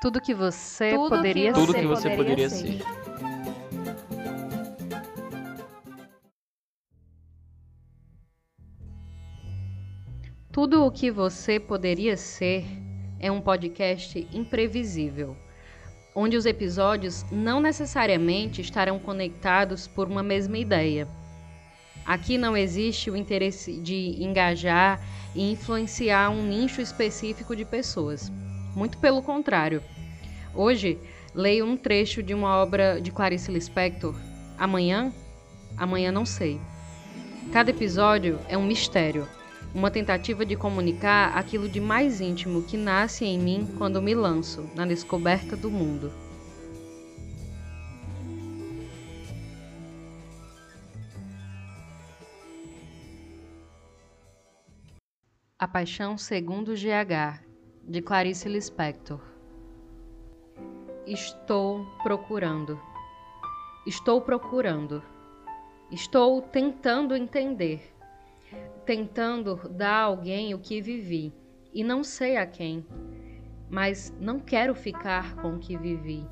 Tudo que você Tudo que poderia você Tudo ser. que você poderia poderia ser. ser. Tudo o que você poderia ser é um podcast imprevisível, onde os episódios não necessariamente estarão conectados por uma mesma ideia. Aqui não existe o interesse de engajar e influenciar um nicho específico de pessoas. Muito pelo contrário. Hoje, leio um trecho de uma obra de Clarice Lispector. Amanhã? Amanhã não sei. Cada episódio é um mistério, uma tentativa de comunicar aquilo de mais íntimo que nasce em mim quando me lanço na descoberta do mundo. A Paixão segundo GH, de Clarice Lispector. Estou procurando. Estou procurando. Estou tentando entender. Tentando dar a alguém o que vivi e não sei a quem. Mas não quero ficar com o que vivi.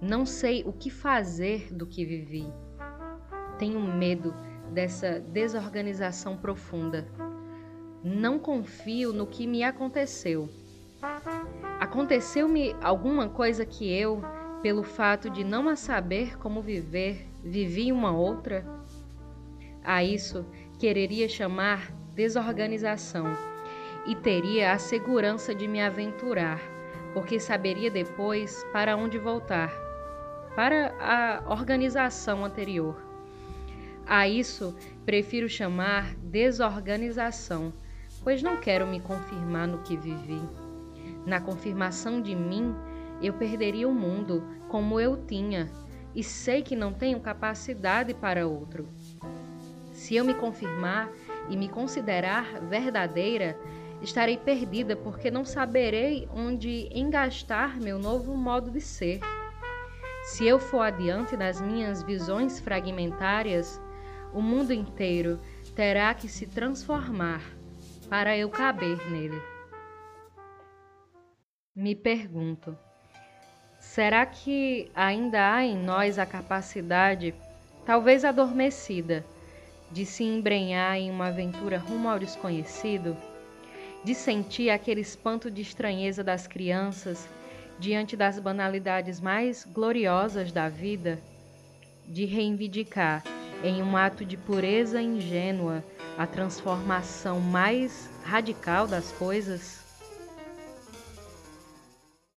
Não sei o que fazer do que vivi. Tenho medo dessa desorganização profunda. Não confio no que me aconteceu. Aconteceu-me alguma coisa que eu, pelo fato de não a saber como viver, vivi uma outra? A isso quereria chamar desorganização e teria a segurança de me aventurar, porque saberia depois para onde voltar para a organização anterior. A isso prefiro chamar desorganização, pois não quero me confirmar no que vivi. Na confirmação de mim, eu perderia o mundo como eu tinha, e sei que não tenho capacidade para outro. Se eu me confirmar e me considerar verdadeira, estarei perdida porque não saberei onde engastar meu novo modo de ser. Se eu for adiante nas minhas visões fragmentárias, o mundo inteiro terá que se transformar para eu caber nele. Me pergunto: será que ainda há em nós a capacidade, talvez adormecida, de se embrenhar em uma aventura rumo ao desconhecido? De sentir aquele espanto de estranheza das crianças diante das banalidades mais gloriosas da vida? De reivindicar, em um ato de pureza ingênua, a transformação mais radical das coisas?